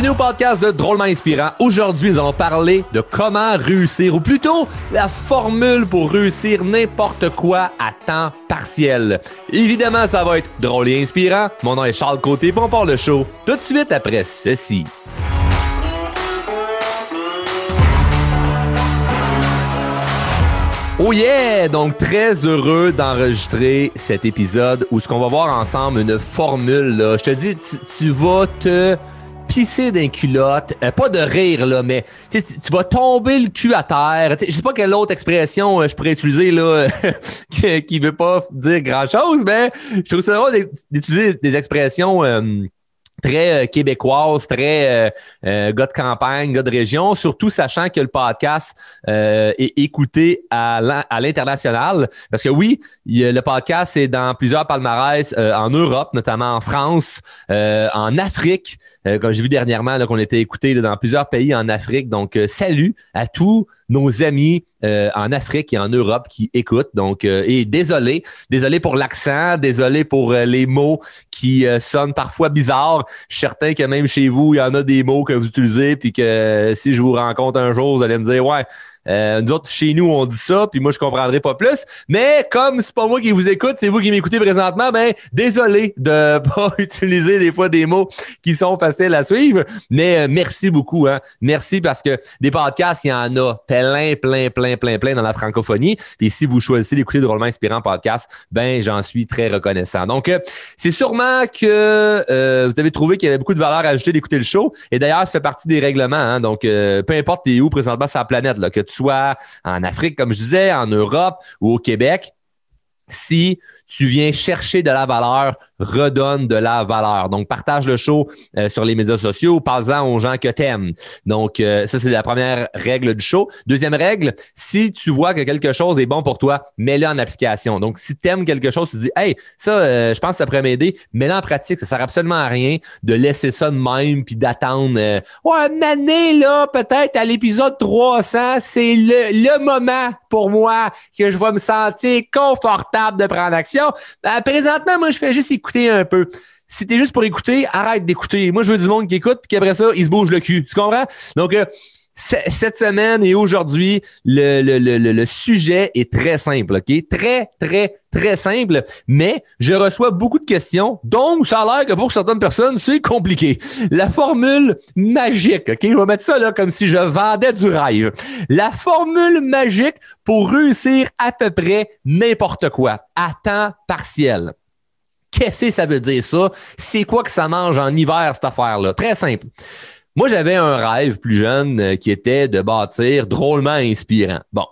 Bienvenue au podcast de Drôlement Inspirant. Aujourd'hui, nous allons parler de comment réussir, ou plutôt la formule pour réussir n'importe quoi à temps partiel. Évidemment, ça va être drôle et inspirant. Mon nom est Charles Côté, bon on part le show tout de suite après ceci. Oh yeah! Donc, très heureux d'enregistrer cet épisode où ce qu'on va voir ensemble une formule. Je te dis, tu vas te pisser d'un culotte. Euh, pas de rire, là, mais tu, vas tomber le cul à terre. Je sais pas quelle autre expression euh, je pourrais utiliser là qui, qui veut pas dire grand-chose, mais je trouve ça drôle d'utiliser des expressions... Euh, très euh, québécoise, très euh, euh, gars de campagne, gars de région, surtout sachant que le podcast est écouté à l'international. Parce que oui, le podcast est dans plusieurs palmarès en Europe, notamment en France, en Afrique, comme j'ai vu dernièrement qu'on était écouté dans plusieurs pays en Afrique. Donc, salut à tous nos amis en Afrique et en Europe qui écoutent. Donc, et désolé, désolé pour l'accent, désolé pour les mots qui sonnent parfois bizarres. Je suis certain que même chez vous, il y en a des mots que vous utilisez, puis que si je vous rencontre un jour, vous allez me dire Ouais, euh, nous autres, chez nous, on dit ça, puis moi, je comprendrai pas plus. Mais comme c'est pas moi qui vous écoute, c'est vous qui m'écoutez présentement, ben désolé de pas utiliser des fois des mots qui sont faciles à suivre. Mais euh, merci beaucoup, hein. Merci parce que des podcasts, il y en a plein, plein, plein, plein, plein dans la francophonie. Et si vous choisissez d'écouter Drôlement Inspirant Podcast, ben j'en suis très reconnaissant. Donc, euh, c'est sûrement que vous avez trouvé qu'il y avait beaucoup de valeur ajoutée d'écouter le show. Et d'ailleurs, ça fait partie des règlements. Hein. Donc, peu importe t'es où présentement sur la planète, là, que soit en Afrique, comme je disais, en Europe ou au Québec, si tu viens chercher de la valeur, redonne de la valeur. Donc, partage le show euh, sur les médias sociaux, parle-en aux gens que t'aimes. Donc, euh, ça, c'est la première règle du show. Deuxième règle, si tu vois que quelque chose est bon pour toi, mets-le en application. Donc, si tu aimes quelque chose, tu dis, hey, ça, euh, je pense que ça pourrait m'aider, mets-le en pratique. Ça sert absolument à rien de laisser ça de même puis d'attendre, ouais, une année, là, peut-être à l'épisode 300, c'est le, le moment pour moi que je vais me sentir confortable de prendre action ben, présentement, moi, je fais juste écouter un peu. Si t'es juste pour écouter, arrête d'écouter. Moi, je veux du monde qui écoute, puis qu'après ça, il se bouge le cul. Tu comprends? Donc, euh, cette semaine et aujourd'hui, le, le, le, sujet est très simple, OK? Très, très, très simple, mais je reçois beaucoup de questions, donc ça a l'air que pour certaines personnes, c'est compliqué. La formule magique, OK? Je vais mettre ça là comme si je vendais du rêve. La formule magique pour réussir à peu près n'importe quoi, à temps partiel. Qu'est-ce que ça veut dire ça? C'est quoi que ça mange en hiver, cette affaire-là? Très simple. Moi, j'avais un rêve plus jeune euh, qui était de bâtir drôlement inspirant. Bon,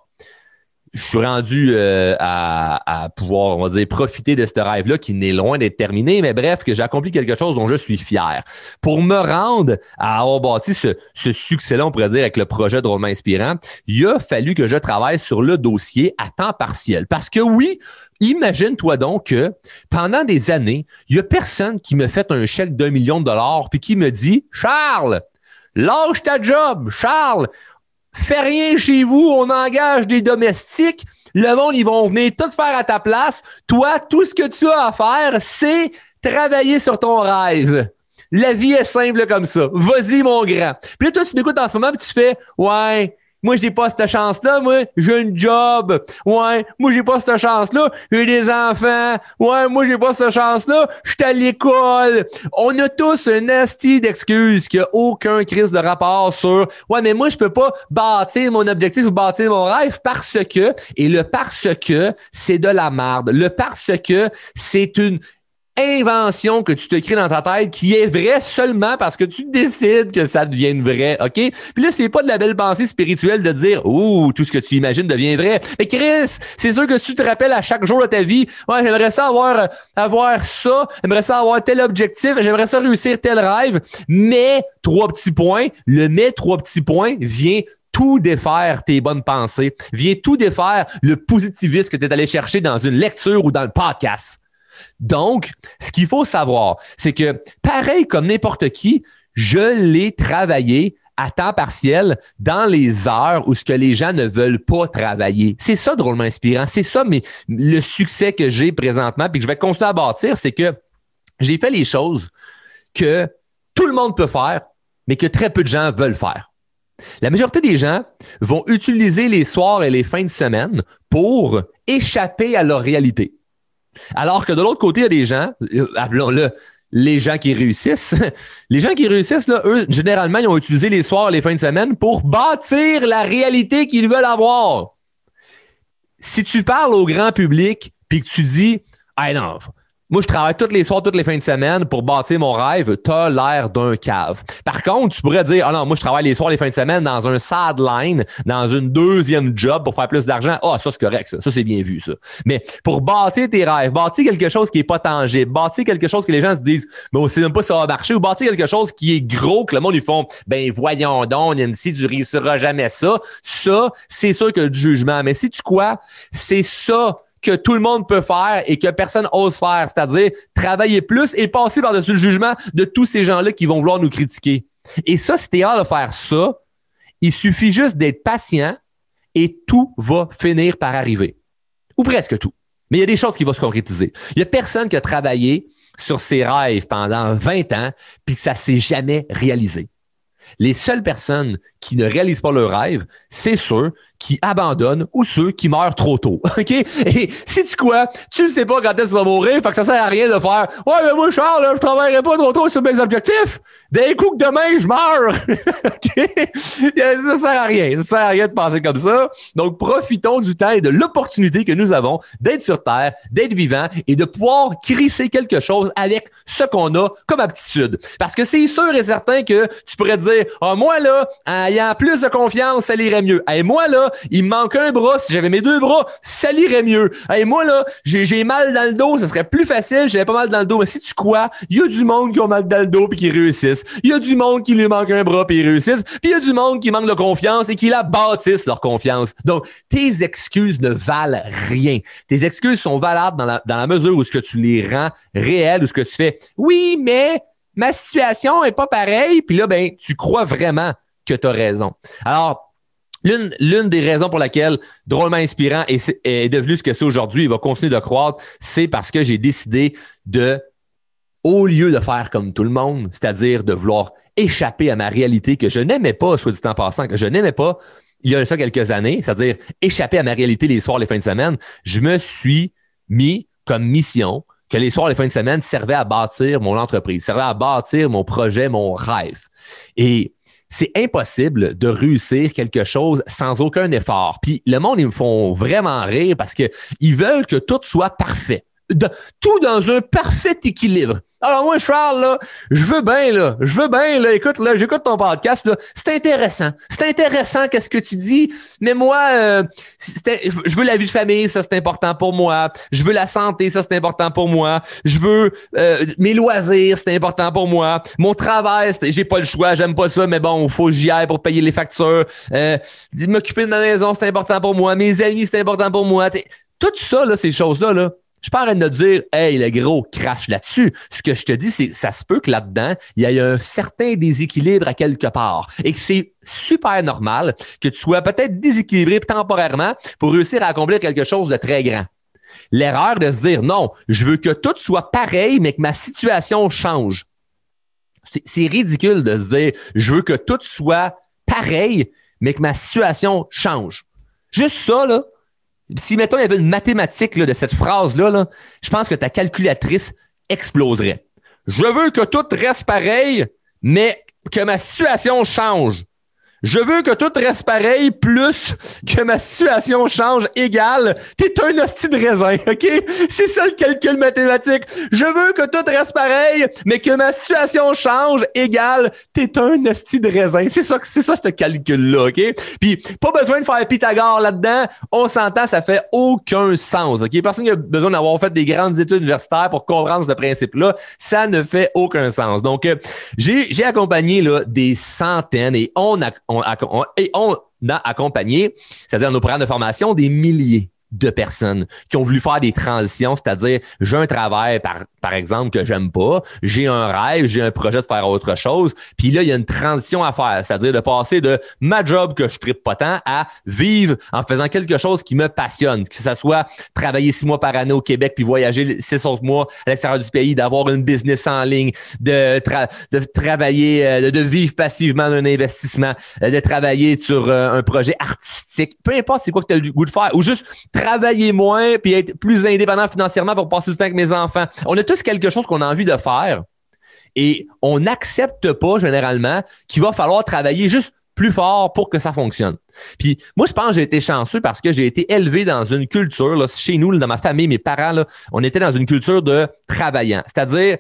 je suis rendu euh, à, pouvoir, on va dire, profiter de ce rêve-là qui n'est loin d'être terminé, mais bref, que j'ai accompli quelque chose dont je suis fier. Pour me rendre à avoir bâti ce, succès-là, on pourrait dire, avec le projet Drôlement Inspirant, il a fallu que je travaille sur le dossier à temps partiel. Parce que oui, Imagine-toi donc que pendant des années, il y a personne qui me fait un chèque d'un million de dollars puis qui me dit Charles, lâche ta job, Charles, fais rien chez vous, on engage des domestiques, le monde, ils vont venir tout faire à ta place. Toi, tout ce que tu as à faire, c'est travailler sur ton rêve. La vie est simple comme ça. Vas-y, mon grand. Puis là, toi, tu m'écoutes en ce moment, puis tu fais, ouais, moi, j'ai pas cette chance-là. Moi, j'ai un job. Ouais. Moi, j'ai pas cette chance-là. J'ai des enfants. Ouais. Moi, j'ai pas cette chance-là. Je suis à l'école. On a tous un asti d'excuses qui a aucun crise de rapport sur, ouais, mais moi, je peux pas bâtir mon objectif ou bâtir mon rêve parce que, et le parce que, c'est de la merde. Le parce que, c'est une, invention que tu te dans ta tête qui est vraie seulement parce que tu décides que ça devienne vrai, OK? Puis là, c'est pas de la belle pensée spirituelle de dire, ouh, tout ce que tu imagines devient vrai. Mais Chris, c'est sûr que si tu te rappelles à chaque jour de ta vie, ouais, j'aimerais ça avoir, avoir ça, j'aimerais ça avoir tel objectif, j'aimerais ça réussir tel rêve, mais trois petits points, le mais trois petits points vient tout défaire tes bonnes pensées, vient tout défaire le positivisme que tu es allé chercher dans une lecture ou dans le podcast. Donc, ce qu'il faut savoir, c'est que pareil comme n'importe qui, je l'ai travaillé à temps partiel dans les heures où ce que les gens ne veulent pas travailler. C'est ça drôlement inspirant. C'est ça mais le succès que j'ai présentement puis que je vais continuer à bâtir, c'est que j'ai fait les choses que tout le monde peut faire, mais que très peu de gens veulent faire. La majorité des gens vont utiliser les soirs et les fins de semaine pour échapper à leur réalité. Alors que de l'autre côté, il y a des gens, euh, appelons-le les gens qui réussissent. Les gens qui réussissent, eux, généralement, ils ont utilisé les soirs les fins de semaine pour bâtir la réalité qu'ils veulent avoir. Si tu parles au grand public puis que tu dis, ah non, moi, je travaille tous les soirs, toutes les fins de semaine pour bâtir mon rêve. T'as l'air d'un cave. Par contre, tu pourrais dire, ah non, moi, je travaille les soirs, les fins de semaine dans un sideline, dans une deuxième job pour faire plus d'argent. Ah, ça, c'est correct, ça. Ça, c'est bien vu, ça. Mais pour bâtir tes rêves, bâtir quelque chose qui est pas tangible, bâtir quelque chose que les gens se disent, mais on sait même pas ça va marcher, ou bâtir quelque chose qui est gros, que le monde, ils font, ben, voyons donc, Nancy, tu réussiras jamais ça. Ça, c'est sûr que le jugement. Mais si tu quoi, c'est ça que tout le monde peut faire et que personne ose faire, c'est-à-dire travailler plus et passer par-dessus le jugement de tous ces gens-là qui vont vouloir nous critiquer. Et ça, si t'es hâte de faire ça, il suffit juste d'être patient et tout va finir par arriver. Ou presque tout. Mais il y a des choses qui vont se concrétiser. Il y a personne qui a travaillé sur ses rêves pendant 20 ans puis que ça s'est jamais réalisé. Les seules personnes qui ne réalisent pas leur rêve, c'est ceux qui abandonnent ou ceux qui meurent trop tôt. OK? Et si tu quoi, tu ne sais pas quand est-ce que tu vas mourir, fait que ça sert à rien de faire Ouais, mais moi, Charles, là, je travaillerai pas trop tôt sur mes objectifs. D'un coup que demain, je meurs. OK? Ça sert à rien. Ça sert à rien de penser comme ça. Donc, profitons du temps et de l'opportunité que nous avons d'être sur Terre, d'être vivant et de pouvoir crisser quelque chose avec ce qu'on a comme aptitude. Parce que c'est sûr et certain que tu pourrais dire, ah, moi, là, ayant plus de confiance, ça irait mieux. Et moi, là, il me manque un bras. Si j'avais mes deux bras, ça irait mieux. Et moi, là, j'ai mal dans le dos. Ça serait plus facile. J'avais pas mal dans le dos. Mais si tu crois, il y a du monde qui a mal dans le dos puis qui réussissent. Il y a du monde qui lui manque un bras puis ils réussissent. Puis il y a du monde qui manque de confiance et qui la bâtissent leur confiance. Donc, tes excuses ne valent rien. Tes excuses sont valables dans la, mesure où ce que tu les rends réelles, ou ce que tu fais. Oui, mais ma situation est pas pareille. Puis là, ben, tu crois vraiment que tu as raison. Alors, L'une, des raisons pour laquelle Drôlement Inspirant est, devenu ce que c'est aujourd'hui, il va continuer de croître, c'est parce que j'ai décidé de, au lieu de faire comme tout le monde, c'est-à-dire de vouloir échapper à ma réalité que je n'aimais pas, soit du temps passant, que je n'aimais pas il y a ça quelques années, c'est-à-dire échapper à ma réalité les soirs, les fins de semaine, je me suis mis comme mission que les soirs, les fins de semaine servaient à bâtir mon entreprise, servaient à bâtir mon projet, mon rêve. Et c'est impossible de réussir quelque chose sans aucun effort. Puis le monde, ils me font vraiment rire parce qu'ils veulent que tout soit parfait tout dans un parfait équilibre. Alors moi, Charles, là, je veux bien, là, je veux bien, là, écoute, là, j'écoute ton podcast, là, c'est intéressant. C'est intéressant qu'est-ce que tu dis, mais moi, euh, je veux la vie de famille, ça c'est important pour moi. Je veux la santé, ça c'est important pour moi. Je veux euh, mes loisirs, c'est important pour moi. Mon travail, j'ai pas le choix, j'aime pas ça, mais bon, faut que j'y aille pour payer les factures. Euh, m'occuper de ma maison, c'est important pour moi. Mes amis, c'est important pour moi. tout ça, là, ces choses-là, là je suis pas en train de dire, hey, le gros crash là-dessus. Ce que je te dis, c'est, ça se peut que là-dedans, il y ait un certain déséquilibre à quelque part et que c'est super normal que tu sois peut-être déséquilibré temporairement pour réussir à accomplir quelque chose de très grand. L'erreur de se dire, non, je veux que tout soit pareil, mais que ma situation change. C'est ridicule de se dire, je veux que tout soit pareil, mais que ma situation change. Juste ça, là, si, mettons, il y avait une mathématique de cette phrase-là, je pense que ta calculatrice exploserait. Je veux que tout reste pareil, mais que ma situation change. Je veux que tout reste pareil, plus que ma situation change égale. T'es un hostie de raisin, OK? C'est ça le calcul mathématique. Je veux que tout reste pareil, mais que ma situation change égale. T'es un hostie de raisin. C'est ça, c'est ça, ce calcul-là, OK? Puis, pas besoin de faire Pythagore là-dedans. On s'entend, ça fait aucun sens, OK? Personne n'a besoin d'avoir fait des grandes études universitaires pour comprendre ce principe-là. Ça ne fait aucun sens. Donc, euh, j'ai, j'ai accompagné, là, des centaines et on a, on, et on a accompagné, c'est-à-dire nos programmes de formation, des milliers de personnes qui ont voulu faire des transitions, c'est-à-dire j'ai un travail par, par exemple que j'aime pas, j'ai un rêve, j'ai un projet de faire autre chose, puis là il y a une transition à faire, c'est-à-dire de passer de ma job que je tripe pas tant à vivre en faisant quelque chose qui me passionne, que ce soit travailler six mois par année au Québec puis voyager six autres mois à l'extérieur du pays, d'avoir une business en ligne, de, travailler, euh, de, vivre passivement d'un investissement, euh, de travailler sur euh, un projet artistique, peu importe c'est quoi que tu as le goût de faire, ou juste travailler moins puis être plus indépendant financièrement pour passer du temps avec mes enfants. On a tous quelque chose qu'on a envie de faire et on n'accepte pas généralement qu'il va falloir travailler juste plus fort pour que ça fonctionne. Puis moi, je pense que j'ai été chanceux parce que j'ai été élevé dans une culture, là, chez nous, dans ma famille, mes parents, là, on était dans une culture de travaillant. C'est-à-dire,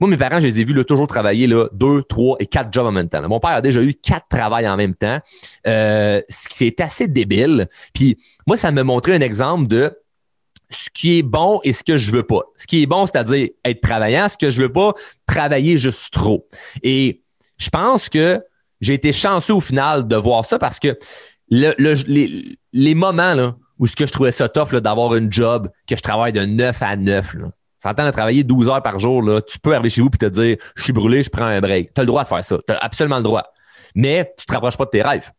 moi, mes parents, je les ai vus toujours travailler là, deux, trois et quatre jobs en même temps. Mon père a déjà eu quatre travails en même temps, euh, ce qui est assez débile. Puis moi, ça me montrait un exemple de ce qui est bon et ce que je veux pas. Ce qui est bon, c'est-à-dire être travaillant. Ce que je veux pas, travailler juste trop. Et je pense que j'ai été chanceux au final de voir ça parce que le, les, les, moments là, où ce que je trouvais ça tough d'avoir une job, que je travaille de 9 à 9, là, S'entend de travailler 12 heures par jour, là, tu peux arriver chez vous et te dire Je suis brûlé, je prends un break. Tu as le droit de faire ça. Tu as absolument le droit. Mais tu ne te rapproches pas de tes rêves.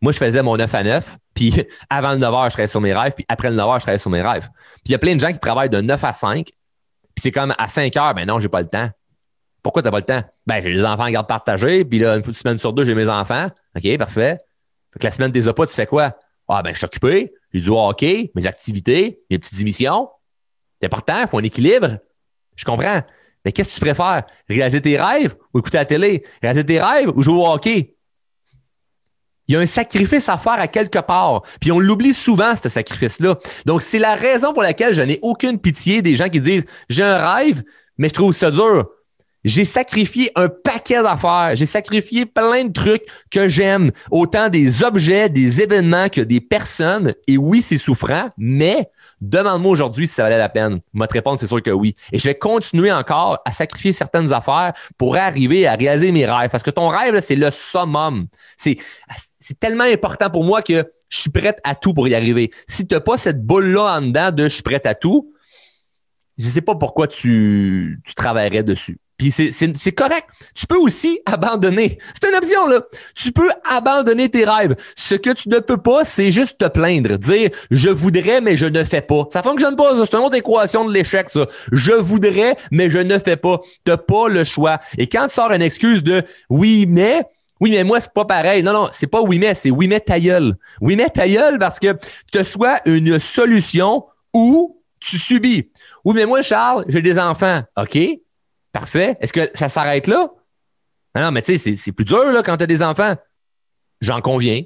Moi, je faisais mon 9 à 9, puis avant le 9 heures, je travaillais sur mes rêves, puis après le 9 heures, je travaillais sur mes rêves. Puis il y a plein de gens qui travaillent de 9 à 5, puis c'est comme à 5 heures, ben non, j'ai pas le temps. Pourquoi tu n'as pas le temps? Ben, j'ai des enfants à garde partagée, puis là, une semaine sur deux, j'ai mes enfants. OK, parfait. Fait que la semaine des pas, tu fais quoi? Ah, ben, je suis occupé, j'ai du hockey, mes activités, mes petites émissions. C'est important, il faut un équilibre. Je comprends. Mais qu'est-ce que tu préfères? Réaliser tes rêves ou écouter la télé? Réaliser tes rêves ou jouer au hockey? Il y a un sacrifice à faire à quelque part. Puis on l'oublie souvent, ce sacrifice-là. Donc, c'est la raison pour laquelle je n'ai aucune pitié des gens qui disent J'ai un rêve, mais je trouve ça dur. J'ai sacrifié un paquet d'affaires. J'ai sacrifié plein de trucs que j'aime, autant des objets, des événements que des personnes. Et oui, c'est souffrant, mais demande-moi aujourd'hui si ça valait la peine. Ma réponse, c'est sûr que oui. Et je vais continuer encore à sacrifier certaines affaires pour arriver à réaliser mes rêves. Parce que ton rêve, c'est le summum. C'est, c'est tellement important pour moi que je suis prête à tout pour y arriver. Si tu n'as pas cette boule-là en dedans de je suis prête à tout, je ne sais pas pourquoi tu, tu travaillerais dessus. C'est correct. Tu peux aussi abandonner. C'est une option, là. Tu peux abandonner tes rêves. Ce que tu ne peux pas, c'est juste te plaindre. Dire je voudrais, mais je ne fais pas. Ça fonctionne pas, C'est une autre équation de l'échec, ça. Je voudrais, mais je ne fais pas. Tu n'as pas le choix. Et quand tu sors une excuse de oui, mais. Oui, mais moi, c'est pas pareil. Non, non, c'est pas oui, mais, c'est oui, mais ta gueule. Oui, mais ta gueule parce que tu soit une solution ou tu subis. Oui, mais moi, Charles, j'ai des enfants. OK? Parfait. Est-ce que ça s'arrête là? Non, mais tu sais, c'est plus dur là, quand tu as des enfants. J'en conviens.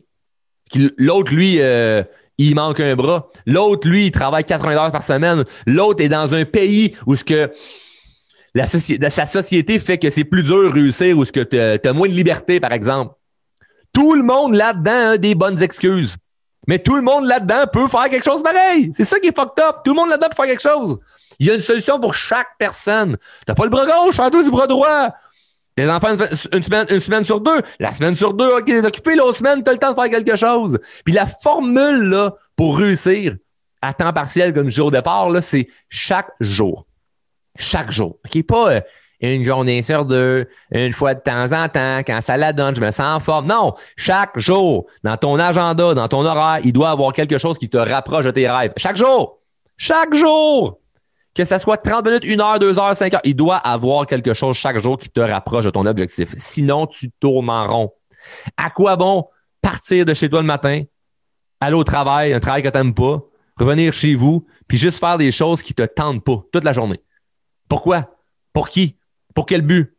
L'autre, lui, euh, il manque un bras. L'autre, lui, il travaille 80 heures par semaine. L'autre est dans un pays où sa société fait que c'est plus dur de réussir ou ce que tu as, moins de liberté, par exemple. Tout le monde là-dedans a des bonnes excuses. Mais tout le monde là-dedans peut faire quelque chose pareil. C'est ça qui est fucked up. Tout le monde là-dedans peut faire quelque chose. Il y a une solution pour chaque personne. T'as pas le bras gauche, as du bras droit. Tes enfants, une semaine, une semaine sur deux. La semaine sur deux, OK, t'es occupé. L'autre semaine, t'as le temps de faire quelque chose. Puis la formule, là, pour réussir à temps partiel, comme je dis au départ, là, c'est chaque jour. Chaque jour. OK? Pas euh, une journée sur deux, une fois de temps en temps, quand ça la donne, je me sens en forme. Non, chaque jour, dans ton agenda, dans ton horaire, il doit y avoir quelque chose qui te rapproche de tes rêves. Chaque jour! Chaque jour! Que ça soit 30 minutes, 1 heure, 2 heures, 5 heures, il doit avoir quelque chose chaque jour qui te rapproche de ton objectif. Sinon, tu tournes en rond. À quoi bon partir de chez toi le matin, aller au travail, un travail que tu n'aimes pas, revenir chez vous, puis juste faire des choses qui te tentent pas toute la journée? Pourquoi? Pour qui? Pour quel but?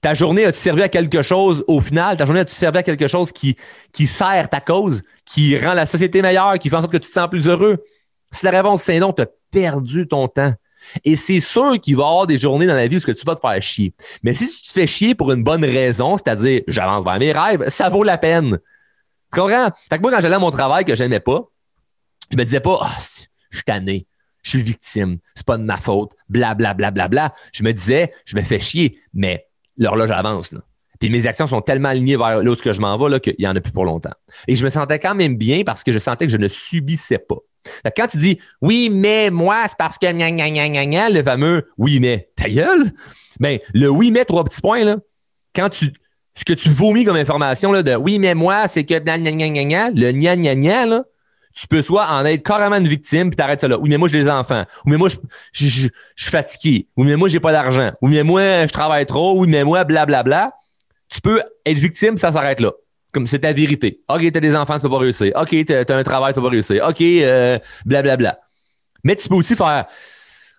Ta journée a-tu servi à quelque chose au final? Ta journée a-tu servi à quelque chose qui, qui sert ta cause, qui rend la société meilleure, qui fait en sorte que tu te sens plus heureux? Si la réponse c'est non, tu as perdu ton temps. Et c'est sûr qu'il va y avoir des journées dans la vie où tu vas te faire chier. Mais si tu te fais chier pour une bonne raison, c'est-à-dire j'avance vers mes rêves, ça vaut la peine. Tu comprends? Fait que moi, quand j'allais à mon travail que j'aimais pas, je me disais pas, ah, je suis tanné, je suis victime, c'est pas de ma faute, bla, bla, bla, bla, bla. Je me disais, je me fais chier, mais l'horloge avance, là. Puis mes actions sont tellement alignées vers l'autre que je m'en vais, qu'il y en a plus pour longtemps. Et je me sentais quand même bien parce que je sentais que je ne subissais pas. Quand tu dis oui, mais moi, c'est parce que gna, gna, gna, le fameux oui, mais ta gueule, ben, le oui, mais trois petits points, là, quand tu, ce que tu vomis comme information, là, de oui, mais moi, c'est que le gna, gna, gna, là, tu peux soit en être carrément une victime puis t'arrêtes ça là. Oui, mais moi, j'ai des enfants. Oui, mais moi, je, je, je, je suis fatigué. Oui, mais moi, j'ai pas d'argent. Oui, mais moi, je travaille trop. Oui, mais moi, blablabla. Bla, bla. Tu peux être victime, ça s'arrête là. Comme c'est ta vérité. OK, t'as des enfants, tu peux pas réussir. OK, t'as, as un travail, tu peux pas réussir. OK, euh, blablabla. Bla, bla. Mais tu peux aussi faire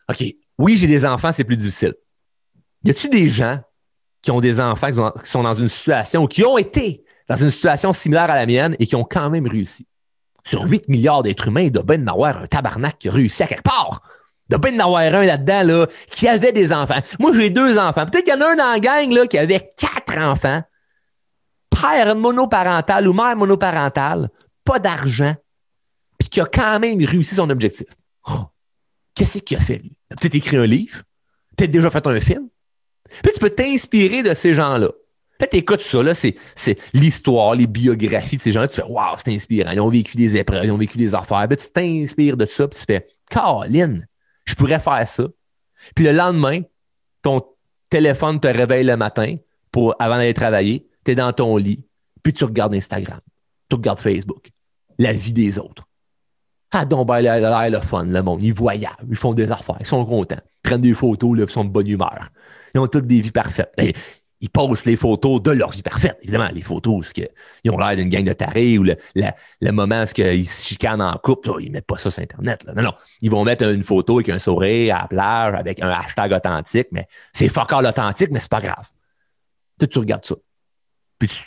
OK, oui, j'ai des enfants, c'est plus difficile. Y a-tu des gens qui ont des enfants qui sont dans une situation ou qui ont été dans une situation similaire à la mienne et qui ont quand même réussi? Sur 8 milliards d'êtres humains, il doit bien avoir un tabarnak qui a réussi à quelque part. Il doit bien en avoir un là-dedans là, qui avait des enfants. Moi, j'ai deux enfants. Peut-être qu'il y en a un dans la gang là, qui avait quatre enfants. Père monoparental ou mère monoparentale, pas d'argent, puis qui a quand même réussi son objectif. Oh, qu'est-ce qu'il a fait, lui? Il peut-être écrit un livre, peut-être déjà fait un film. Puis tu peux t'inspirer de ces gens-là. Peut-être tu écoutes ça, là, c'est, c'est l'histoire, les biographies de ces gens-là. Tu fais, waouh, c'est inspirant. Ils ont vécu des épreuves, ils ont vécu des affaires. Puis tu t'inspires de ça, puis tu fais, Caroline, je pourrais faire ça. Puis le lendemain, ton téléphone te réveille le matin pour, avant d'aller travailler, tu es dans ton lit, puis tu regardes Instagram, tu regardes Facebook, la vie des autres. Ah, donc, ben, l'air le fun, le monde. Ils voyagent, ils font des affaires, ils sont contents, ils prennent des photos, ils sont de bonne humeur. Ils ont toutes des vies parfaites. Et ils postent les photos de leur vie parfaite. Évidemment, les photos, que, ils ont l'air d'une gang de tarés ou le, le moment où ils se chicanent en couple, là, ils mettent pas ça sur Internet. Non, non. Ils vont mettre une photo avec un sourire à la plage, avec un hashtag authentique, mais c'est fuck all authentique, mais c'est pas grave. Tu regardes ça. Puis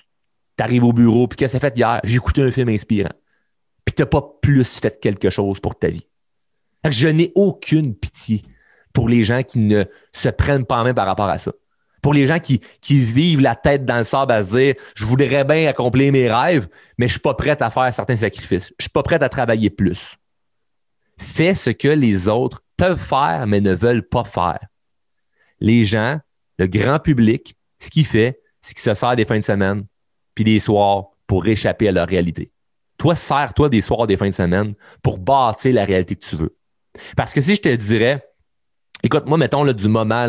tu arrives au bureau, puis qu'est-ce que ça fait hier? J'ai écouté un film inspirant. Puis tu n'as pas plus fait quelque chose pour ta vie. je n'ai aucune pitié pour les gens qui ne se prennent pas en main par rapport à ça. Pour les gens qui, qui vivent la tête dans le sable à se dire je voudrais bien accomplir mes rêves, mais je ne suis pas prêt à faire certains sacrifices. Je ne suis pas prêt à travailler plus. Fais ce que les autres peuvent faire, mais ne veulent pas faire. Les gens, le grand public, ce qu'il fait, c'est qu'il se sert des fins de semaine, puis des soirs pour échapper à leur réalité. Toi, sers-toi des soirs, des fins de semaine pour bâtir la réalité que tu veux. Parce que si je te dirais, écoute, moi, mettons là, du moment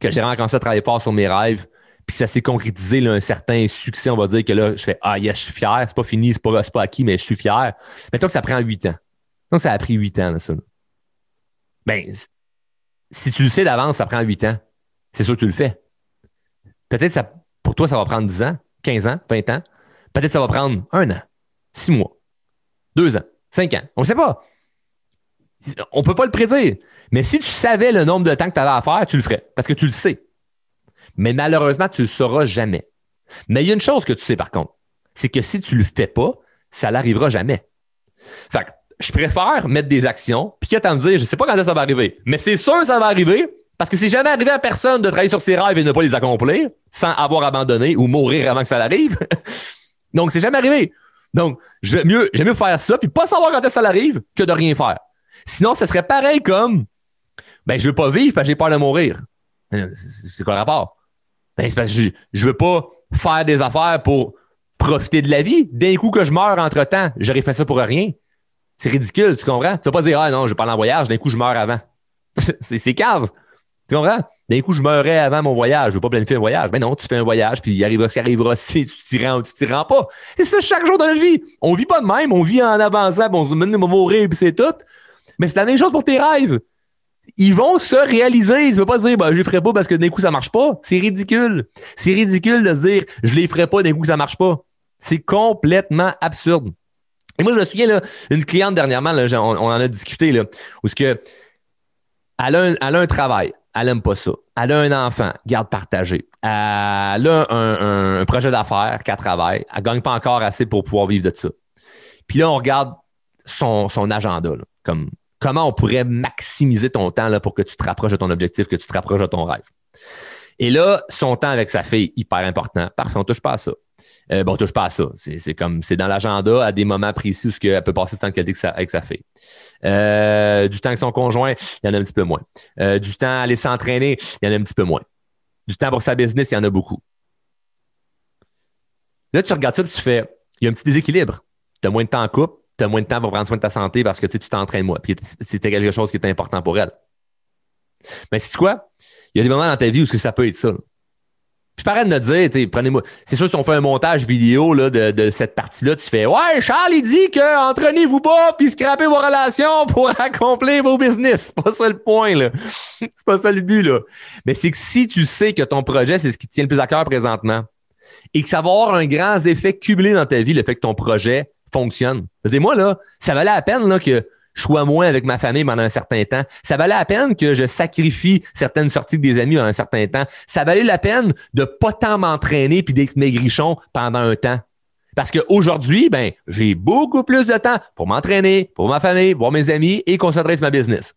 que j'ai vraiment commencé à travailler fort sur mes rêves, puis ça s'est concrétisé un certain succès, on va dire que là, je fais Ah, yes, je suis fier, c'est pas fini, c'est pas, pas acquis, mais je suis fier. Mettons que ça prend huit ans. Donc, ça a pris huit ans, là, ça. Ben, si tu le sais d'avance, ça prend huit ans. C'est sûr que tu le fais. Peut-être ça pour toi, ça va prendre 10 ans, 15 ans, 20 ans. Peut-être ça va prendre un an, six mois, deux ans, cinq ans. On ne sait pas. On ne peut pas le prédire. Mais si tu savais le nombre de temps que tu avais à faire, tu le ferais. Parce que tu le sais. Mais malheureusement, tu ne le sauras jamais. Mais il y a une chose que tu sais par contre. C'est que si tu ne le fais pas, ça n'arrivera jamais. Fait je préfère mettre des actions, puis qu'à me dire, je ne sais pas quand ça va arriver. Mais c'est sûr que ça va arriver, parce que c'est jamais arrivé à personne de travailler sur ses rêves et ne pas les accomplir sans avoir abandonné ou mourir avant que ça arrive. Donc, c'est jamais arrivé. Donc, j'aime mieux, faire ça puis pas savoir quand ça arrive que de rien faire. Sinon, ce serait pareil comme ben, je veux pas vivre parce que j'ai peur de mourir. Euh, c'est quoi le rapport? Ben, c'est parce que je, je veux pas faire des affaires pour profiter de la vie. D'un coup que je meurs entre temps, j'aurais fait ça pour rien. C'est ridicule, tu comprends? Tu vas pas dire, ah non, je vais pas en voyage, d'un coup je meurs avant. c'est cave. D'un coup, je meurais avant mon voyage. Je veux pas planifier un voyage. Mais non, tu fais un voyage, puis il arrivera ce qui arrivera si tu t'y rends ou tu t'y rends pas. C'est ça chaque jour dans notre vie. On vit pas de même. On vit en avançant, on se met à mourir, puis c'est tout. Mais c'est la même chose pour tes rêves. Ils vont se réaliser. Tu peux pas dire, ben, je les ferai pas parce que d'un coup, ça marche pas. C'est ridicule. C'est ridicule de se dire, je les ferai pas d'un coup, ça marche pas. C'est complètement absurde. Et moi, je me souviens, là, une cliente dernièrement, là, on, en a discuté, là, où ce que, elle a elle a un travail elle n'aime pas ça. Elle a un enfant, garde partagé. Elle a un, projet d'affaires qu'elle travaille. Elle ne gagne pas encore assez pour pouvoir vivre de ça. Puis là, on regarde son, agenda, comme comment on pourrait maximiser ton temps là, pour que tu te rapproches de ton objectif, que tu te rapproches de ton rêve. Et là, son temps avec sa fille, hyper important. Parfait, on touche pas à ça. Euh, bon, on touche pas à ça. C'est comme c'est dans l'agenda à des moments précis où elle peut passer ce temps de qualité avec sa fille. Euh, du temps avec son conjoint, il y en a un petit peu moins. Euh, du temps à aller s'entraîner, il y en a un petit peu moins. Du temps pour sa business, il y en a beaucoup. Là, tu regardes ça et tu fais, il y a un petit déséquilibre. Tu as moins de temps en couple, tu as moins de temps pour prendre soin de ta santé parce que tu t'entraînes moins. Puis c'était quelque chose qui était important pour elle. Mais c'est quoi? Il y a des moments dans ta vie où ça peut être ça. Je parais de me dire, prenez-moi. C'est sûr, si on fait un montage vidéo de, cette partie-là, tu fais Ouais, Charles, il dit que entraînez-vous pas puis scrapez vos relations pour accomplir vos business. C'est pas ça le point, là. c'est pas ça le but, là. Mais c'est que si tu sais que ton projet, c'est ce qui te tient le plus à cœur présentement, et que ça va avoir un grand effet cumulé dans ta vie, le fait que ton projet fonctionne. Moi, là, ça valait la peine que je sois moins avec ma famille pendant un certain temps. Ça valait la peine que je sacrifie certaines sorties des amis pendant un certain temps. Ça valait la peine de pas tant m'entraîner puis d'être maigrichon pendant un temps. Parce qu'aujourd'hui, ben, j'ai beaucoup plus de temps pour m'entraîner, pour ma famille, voir mes amis et concentrer sur ma business.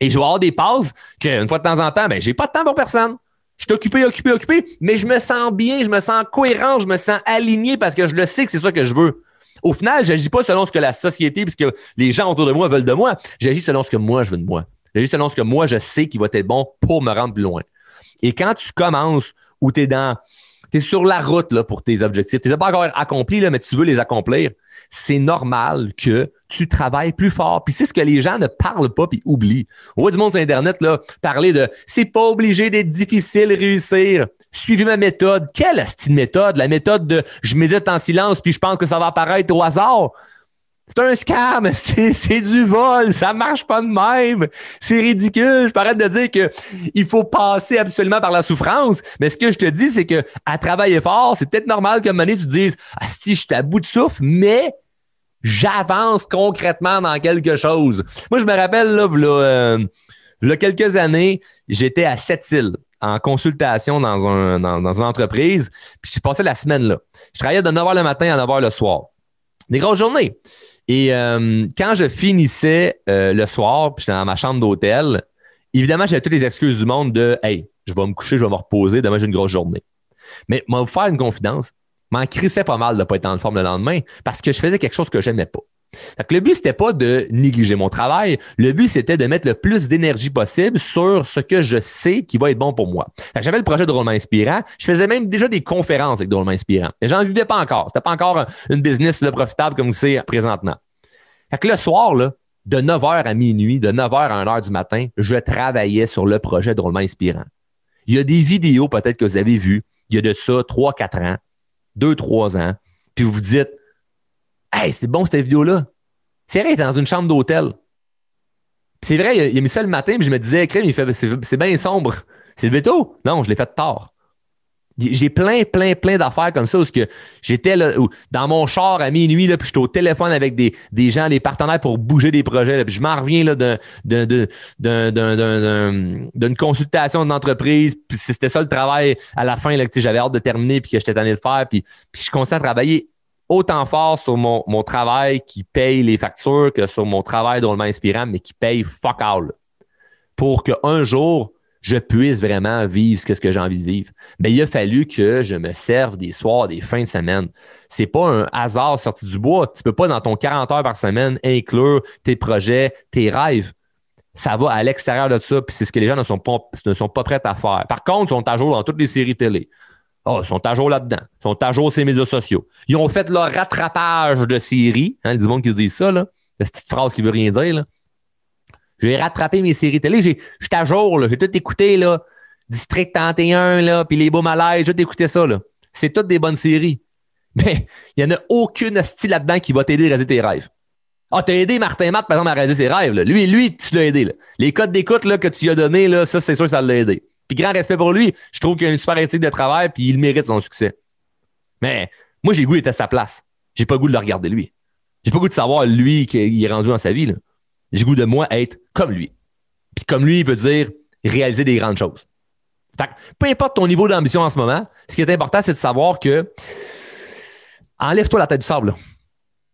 Et je vais avoir des pauses qu'une fois de temps en temps, ben, j'ai pas de temps pour personne. Je suis occupé, occupé, occupé, mais je me sens bien, je me sens cohérent, je me sens aligné parce que je le sais que c'est ça que je veux. Au final, je n'agis pas selon ce que la société, puisque les gens autour de moi veulent de moi. J'agis selon ce que moi, je veux de moi. J'agis selon ce que moi, je sais qui va être bon pour me rendre plus loin. Et quand tu commences ou tu es dans tu es sur la route là, pour tes objectifs. Tu n'es pas encore accompli, là, mais tu veux les accomplir. C'est normal que tu travailles plus fort. Puis c'est ce que les gens ne parlent pas puis oublient. On voit du monde sur Internet là, parler de c'est pas obligé d'être difficile réussir. Suivez ma méthode. Quelle est méthode? La méthode de je médite en silence puis je pense que ça va apparaître au hasard. C'est un scam, c'est du vol, ça marche pas de même. C'est ridicule. Je parle de dire que il faut passer absolument par la souffrance, mais ce que je te dis c'est que à travailler fort, c'est peut-être normal qu'à un moment donné tu te dises "Ah si, je suis à bout de souffle", mais j'avance concrètement dans quelque chose. Moi, je me rappelle là, là, euh, là quelques années, j'étais à Sept-Îles en consultation dans, un, dans, une entreprise, puis j'ai passé la semaine là. Je travaillais de 9h le matin à 9h le soir. Des grosses journées. Et euh, quand je finissais euh, le soir, puis j'étais dans ma chambre d'hôtel, évidemment, j'avais toutes les excuses du monde de Hey, je vais me coucher, je vais me reposer, demain j'ai une grosse journée. Mais moi, vous faire une confidence, m'en crissait pas mal de ne pas être en forme le lendemain parce que je faisais quelque chose que je n'aimais pas. Le but, c'était pas de négliger mon travail. Le but, c'était de mettre le plus d'énergie possible sur ce que je sais qui va être bon pour moi. J'avais le projet de Drôlement Inspirant. Je faisais même déjà des conférences avec Drôlement Inspirant. Mais j'en vivais pas encore. C'était pas encore une business profitable comme c'est présentement. Fait que le soir, de 9h à minuit, de 9h à 1h du matin, je travaillais sur le projet Drôlement Inspirant. Il y a des vidéos peut-être que vous avez vues, il y a de ça 3-4 ans, 2-3 ans, puis vous vous dites Hey, c'était bon cette vidéo-là. C'est vrai, il était dans une chambre d'hôtel. C'est vrai, il a, mis ça le matin, puis je me disais, crème, il fait, c'est, bien sombre. C'est le tôt? Non, je l'ai fait tard. J'ai plein, plein, plein d'affaires comme ça où j'étais dans mon char à minuit, là, puis j'étais au téléphone avec des, gens, des partenaires pour bouger des projets. puis je m'en reviens d'une consultation d'entreprise. Puis c'était ça le travail à la fin, là, que j'avais hâte de terminer puis que j'étais tanné de faire. Puis, puis je commençais à travailler autant fort sur mon, travail qui paye les factures que sur mon travail drôlement inspirant, mais qui paye fuck all. Pour qu'un jour, je puisse vraiment vivre ce que, j'ai envie de vivre. Mais il a fallu que je me serve des soirs, des fins de semaine. C'est pas un hasard sorti du bois. Tu peux pas, dans ton 40 heures par semaine, inclure tes projets, tes rêves. Ça va à l'extérieur de ça, puis c'est ce que les gens sont pas, ne sont pas prêts à faire. Par contre, ils sont à jour dans toutes les séries télé. Oh, ils sont à jour là-dedans. Ils sont à jour sur médias sociaux. Ils ont fait leur rattrapage de séries. Hein, du monde qui dit ça, là. Cette petite phrase qui veut rien dire, là. J'ai rattrapé mes séries télé. J'ai, j'étais à jour, là. J'ai tout écouté, là. District 31, là, puis Les Beaux Malaises. J'ai tout écouté ça, là. C'est toutes des bonnes séries. Mais il n'y en a aucune style là-dedans qui va t'aider à réaliser tes rêves. Ah, t'as aidé Martin Matt, par exemple, à réaliser ses rêves. Là. Lui, lui, tu l'as aidé. Les codes d'écoute là, que tu as donnés, là, ça, c'est sûr que ça l'a aidé. Puis grand respect pour lui. Je trouve qu'il a une super éthique de travail, puis il mérite son succès. Mais moi, j'ai le goût d'être à sa place. J'ai pas goût de le regarder lui. J'ai pas goût de savoir lui qu'il est rendu dans sa vie. J'ai le goût de moi être comme lui. Puis comme lui, il veut dire réaliser des grandes choses. Fait peu importe ton niveau d'ambition en ce moment, ce qui est important, c'est de savoir que enlève-toi la tête du sable.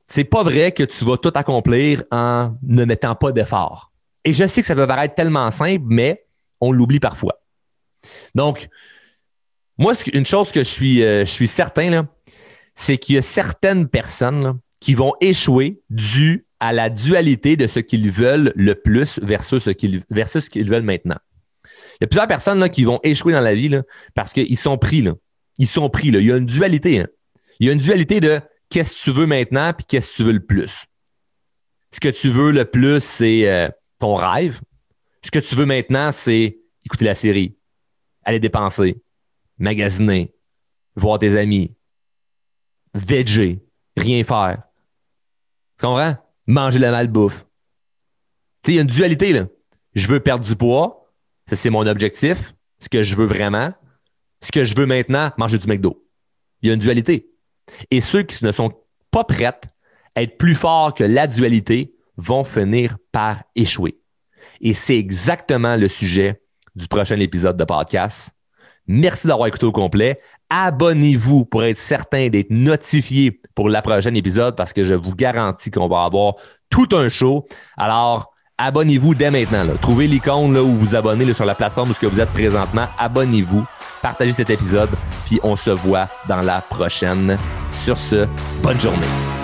C'est pas vrai que tu vas tout accomplir en ne mettant pas d'effort. Et je sais que ça peut paraître tellement simple, mais on l'oublie parfois. Donc, moi, une chose que je suis, euh, je suis certain, c'est qu'il y a certaines personnes qui vont échouer dû à la dualité de ce qu'ils veulent le plus versus ce qu'ils, veulent maintenant. Il y a plusieurs personnes là, qui vont échouer dans la vie parce qu'ils sont pris. Là. Ils sont pris. Là. Il y a une dualité. Hein. Il y a une dualité de qu'est-ce que tu veux maintenant puis qu'est-ce que tu veux le plus. Ce que tu veux le plus, c'est euh, ton rêve. Ce que tu veux maintenant, c'est écouter la série, aller dépenser, magasiner, voir tes amis, veger, rien faire. Tu comprends? Manger la malbouffe. Tu sais, il y a une dualité, là. Je veux perdre du poids. Ça, c'est mon objectif. Ce que je veux vraiment. Ce que je veux maintenant, manger du McDo. Il y a une dualité. Et ceux qui ne sont pas prêts à être plus forts que la dualité vont finir par échouer. Et c'est exactement le sujet du prochain épisode de podcast. Merci d'avoir écouté au complet. Abonnez-vous pour être certain d'être notifié pour la prochaine épisode parce que je vous garantis qu'on va avoir tout un show. Alors, abonnez-vous dès maintenant. Trouvez l'icône où vous abonnez sur la plateforme où vous êtes présentement. Abonnez-vous, partagez cet épisode, puis on se voit dans la prochaine. Sur ce, bonne journée.